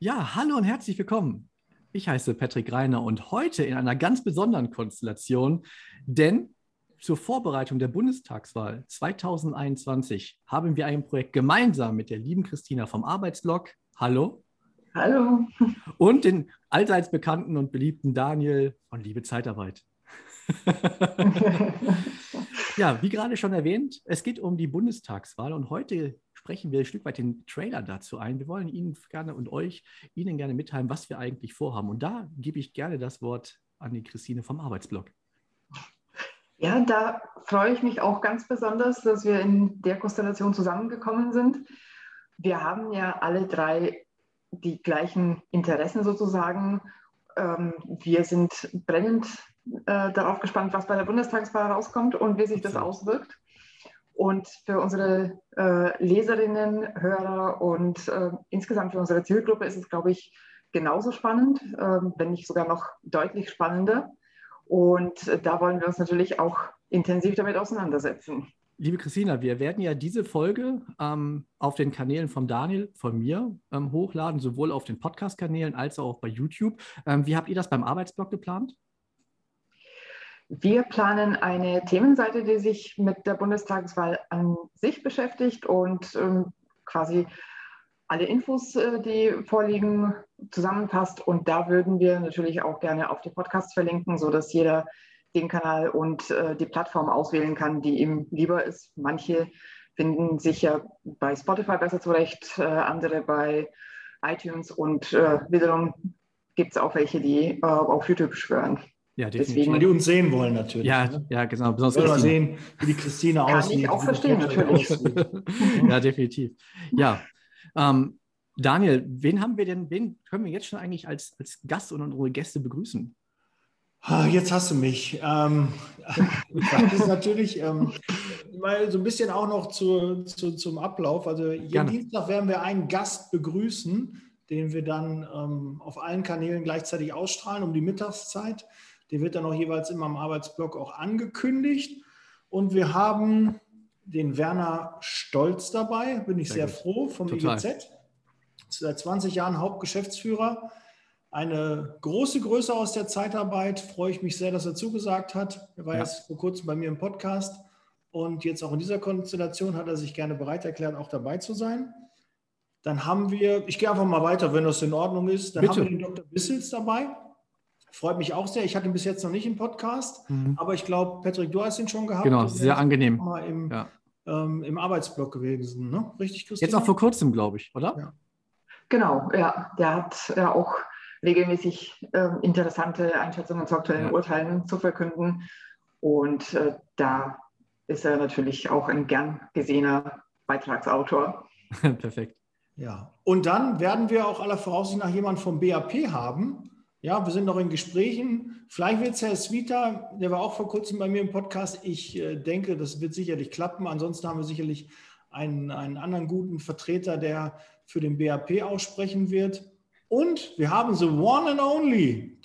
Ja, hallo und herzlich willkommen. Ich heiße Patrick Reiner und heute in einer ganz besonderen Konstellation, denn zur Vorbereitung der Bundestagswahl 2021 haben wir ein Projekt gemeinsam mit der lieben Christina vom Arbeitsblog. Hallo. Hallo. Und den allseits bekannten und beliebten Daniel von Liebe Zeitarbeit. ja, wie gerade schon erwähnt, es geht um die Bundestagswahl und heute sprechen wir ein Stück weit den Trailer dazu ein. Wir wollen Ihnen gerne und euch Ihnen gerne mitteilen, was wir eigentlich vorhaben. Und da gebe ich gerne das Wort an die Christine vom Arbeitsblog. Ja, da freue ich mich auch ganz besonders, dass wir in der Konstellation zusammengekommen sind. Wir haben ja alle drei die gleichen Interessen sozusagen. Ähm, wir sind brennend äh, darauf gespannt, was bei der Bundestagswahl rauskommt und wie sich das auswirkt. Und für unsere äh, Leserinnen, Hörer und äh, insgesamt für unsere Zielgruppe ist es, glaube ich, genauso spannend, äh, wenn nicht sogar noch deutlich spannender. Und äh, da wollen wir uns natürlich auch intensiv damit auseinandersetzen. Liebe Christina, wir werden ja diese Folge ähm, auf den Kanälen von Daniel, von mir ähm, hochladen, sowohl auf den Podcast-Kanälen als auch bei YouTube. Ähm, wie habt ihr das beim Arbeitsblog geplant? Wir planen eine Themenseite, die sich mit der Bundestagswahl an sich beschäftigt und ähm, quasi alle Infos, äh, die vorliegen, zusammenfasst. Und da würden wir natürlich auch gerne auf die Podcasts verlinken, sodass jeder den Kanal und äh, die Plattform auswählen kann, die ihm lieber ist. Manche finden sich ja bei Spotify besser zurecht, äh, andere bei iTunes und äh, wiederum gibt es auch welche, die äh, auf YouTube schwören. Ja, definitiv. Deswegen, Weil die uns sehen wollen natürlich. Ja, ne? ja genau. Besonders Wollen wir sehen, wie die Christine Kann aussieht. Kann ich auch verstehen, natürlich. ja, definitiv. Ja, ähm, Daniel, wen haben wir denn, wen können wir jetzt schon eigentlich als, als Gast und unsere Gäste begrüßen? Jetzt hast du mich. Ähm, das ist natürlich ähm, mal so ein bisschen auch noch zu, zu, zum Ablauf. Also jeden Gerne. Dienstag werden wir einen Gast begrüßen, den wir dann ähm, auf allen Kanälen gleichzeitig ausstrahlen um die Mittagszeit. Der wird dann auch jeweils immer im Arbeitsblock auch angekündigt. Und wir haben den Werner Stolz dabei, bin ich sehr, sehr froh, vom Total. IGZ. Seit 20 Jahren Hauptgeschäftsführer eine große Größe aus der Zeitarbeit. Freue ich mich sehr, dass er zugesagt hat. Er war ja. jetzt vor kurzem bei mir im Podcast und jetzt auch in dieser Konstellation hat er sich gerne bereit erklärt, auch dabei zu sein. Dann haben wir, ich gehe einfach mal weiter, wenn das in Ordnung ist. Dann Bitte. haben wir den Dr. Bissels dabei. Freut mich auch sehr. Ich hatte ihn bis jetzt noch nicht im Podcast, mhm. aber ich glaube, Patrick, du hast ihn schon gehabt. Genau, sehr angenehm. Mal im, ja. ähm, im Arbeitsblock gewesen, ne? Richtig, Christian? Jetzt auch vor kurzem, glaube ich, oder? Ja. Genau, ja. Der hat ja auch regelmäßig äh, interessante Einschätzungen zu aktuellen ja. Urteilen zu verkünden. Und äh, da ist er natürlich auch ein gern gesehener Beitragsautor. Perfekt. Ja, und dann werden wir auch aller Voraussicht nach jemanden vom BAP haben. Ja, wir sind noch in Gesprächen. Vielleicht wird es Herr Svita, der war auch vor kurzem bei mir im Podcast. Ich äh, denke, das wird sicherlich klappen. Ansonsten haben wir sicherlich einen, einen anderen guten Vertreter, der für den BAP aussprechen wird. Und wir haben the one and only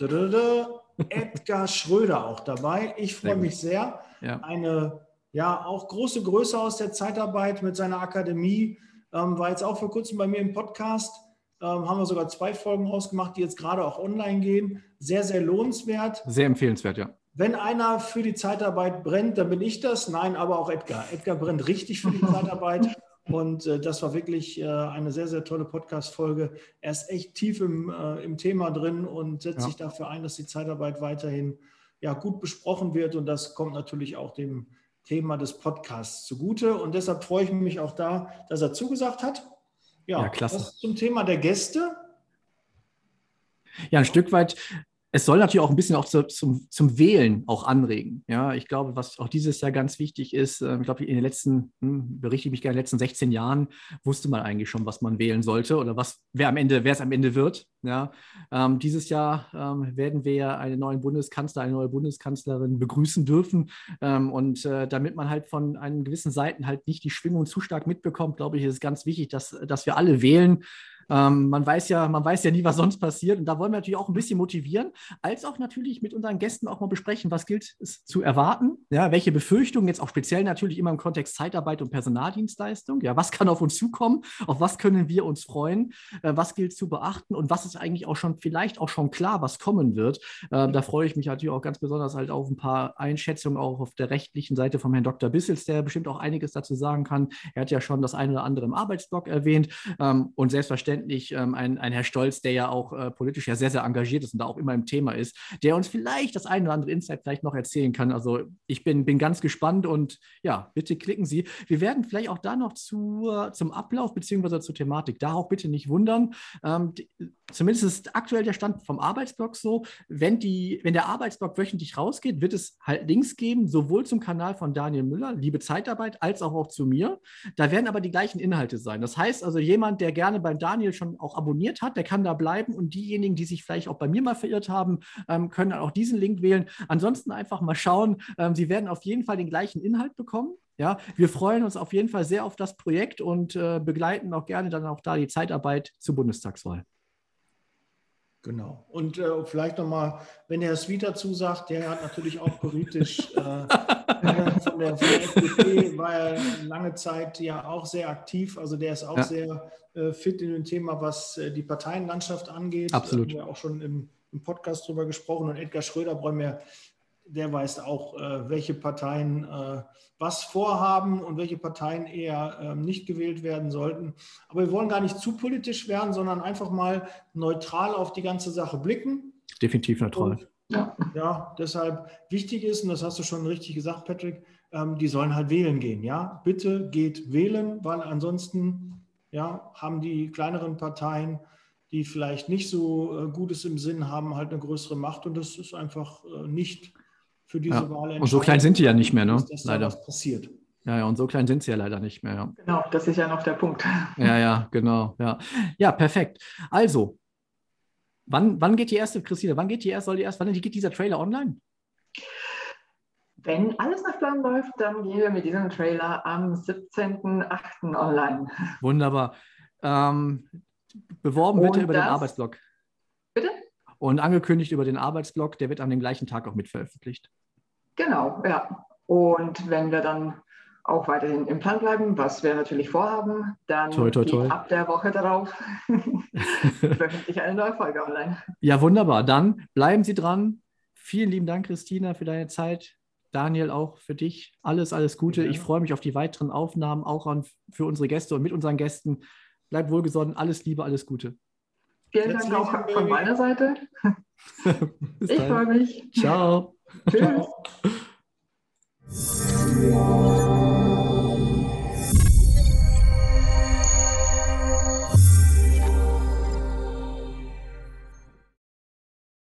Edgar Schröder auch dabei. Ich freue mich sehr. Ja. Eine ja auch große Größe aus der Zeitarbeit mit seiner Akademie. Ähm, war jetzt auch vor kurzem bei mir im Podcast. Ähm, haben wir sogar zwei Folgen ausgemacht, die jetzt gerade auch online gehen. Sehr, sehr lohnenswert. Sehr empfehlenswert, ja. Wenn einer für die Zeitarbeit brennt, dann bin ich das. Nein, aber auch Edgar. Edgar brennt richtig für die Zeitarbeit. Und äh, das war wirklich äh, eine sehr, sehr tolle Podcast-Folge. Er ist echt tief im, äh, im Thema drin und setzt ja. sich dafür ein, dass die Zeitarbeit weiterhin ja, gut besprochen wird. Und das kommt natürlich auch dem Thema des Podcasts zugute. Und deshalb freue ich mich auch da, dass er zugesagt hat. Ja, ja klasse. Das zum Thema der Gäste. Ja, ein Stück weit es soll natürlich auch ein bisschen auch zu, zum, zum Wählen auch anregen. Ja, ich glaube, was auch dieses Jahr ganz wichtig ist, äh, ich glaube, in den letzten, hm, berichte ich mich gerne, in den letzten 16 Jahren wusste man eigentlich schon, was man wählen sollte oder was, wer am Ende, wer es am Ende wird. Ja, ähm, dieses Jahr ähm, werden wir ja einen neuen Bundeskanzler, eine neue Bundeskanzlerin begrüßen dürfen. Ähm, und äh, damit man halt von einen gewissen Seiten halt nicht die Schwingung zu stark mitbekommt, glaube ich, ist es ganz wichtig, dass, dass wir alle wählen. Ähm, man, weiß ja, man weiß ja nie, was sonst passiert. Und da wollen wir natürlich auch ein bisschen motivieren, als auch natürlich mit unseren Gästen auch mal besprechen, was gilt es zu erwarten. Ja, welche Befürchtungen jetzt auch speziell natürlich immer im Kontext Zeitarbeit und Personaldienstleistung. Ja, was kann auf uns zukommen? Auf was können wir uns freuen? Äh, was gilt zu beachten? Und was ist eigentlich auch schon vielleicht auch schon klar, was kommen wird? Äh, da freue ich mich natürlich auch ganz besonders halt auf ein paar Einschätzungen auch auf der rechtlichen Seite vom Herrn Dr. Bissels, der bestimmt auch einiges dazu sagen kann. Er hat ja schon das eine oder andere im Arbeitsblock erwähnt ähm, und selbstverständlich ähm, ein, ein Herr Stolz, der ja auch äh, politisch ja sehr, sehr engagiert ist und da auch immer im Thema ist, der uns vielleicht das eine oder andere Insight vielleicht noch erzählen kann. Also ich bin, bin ganz gespannt und ja, bitte klicken Sie. Wir werden vielleicht auch da noch zu, zum Ablauf bzw. zur Thematik da auch bitte nicht wundern. Ähm, die, zumindest ist aktuell der Stand vom Arbeitsblock so, wenn, die, wenn der Arbeitsblock wöchentlich rausgeht, wird es halt Links geben, sowohl zum Kanal von Daniel Müller, Liebe Zeitarbeit, als auch, auch zu mir. Da werden aber die gleichen Inhalte sein. Das heißt also, jemand, der gerne beim Daniel schon auch abonniert hat, der kann da bleiben und diejenigen, die sich vielleicht auch bei mir mal verirrt haben, ähm, können dann auch diesen Link wählen. Ansonsten einfach mal schauen. Ähm, Sie werden auf jeden Fall den gleichen Inhalt bekommen. Ja, wir freuen uns auf jeden Fall sehr auf das Projekt und äh, begleiten auch gerne dann auch da die Zeitarbeit zur Bundestagswahl. Genau. Und äh, vielleicht nochmal, wenn der Svita zusagt, der hat natürlich auch politisch äh, von, der, von der FDP, war er lange Zeit ja auch sehr aktiv. Also der ist auch ja. sehr äh, fit in dem Thema, was äh, die Parteienlandschaft angeht. Absolut. Da haben wir auch schon im, im Podcast drüber gesprochen. Und Edgar Schröder brauchen wir der weiß auch, äh, welche Parteien äh, was vorhaben und welche Parteien eher ähm, nicht gewählt werden sollten. Aber wir wollen gar nicht zu politisch werden, sondern einfach mal neutral auf die ganze Sache blicken. Definitiv neutral. Und, ja. ja, deshalb wichtig ist, und das hast du schon richtig gesagt, Patrick, ähm, die sollen halt wählen gehen. Ja, bitte geht wählen, weil ansonsten ja, haben die kleineren Parteien die vielleicht nicht so äh, Gutes im Sinn haben, halt eine größere Macht und das ist einfach nicht für diese ja. Wahl Und so klein sind die ja nicht mehr, ne? Dass leider. was passiert. Ja, ja, und so klein sind sie ja leider nicht mehr. Ja. Genau, das ist ja noch der Punkt. Ja, ja, genau. Ja, ja perfekt. Also, wann, wann geht die erste, Christine, wann geht die erste, soll die erst, wann geht dieser Trailer online? Wenn alles nach Plan läuft, dann gehen wir mit diesem Trailer am 17.08. online. Wunderbar. Ähm, beworben bitte über das, den Arbeitsblock. Bitte? Und angekündigt über den Arbeitsblock, der wird an dem gleichen Tag auch mit veröffentlicht. Genau, ja. Und wenn wir dann auch weiterhin im Plan bleiben, was wir natürlich vorhaben, dann toi, toi, toi. ab der Woche darauf veröffentliche eine neue Folge online. Ja, wunderbar. Dann bleiben Sie dran. Vielen lieben Dank, Christina, für deine Zeit. Daniel, auch für dich. Alles, alles Gute. Ja. Ich freue mich auf die weiteren Aufnahmen, auch an, für unsere Gäste und mit unseren Gästen. Bleib wohlgesonnen. Alles Liebe, alles Gute. Vielen Dank auch von meiner Seite. ich freue mich. Ciao. Tschüss.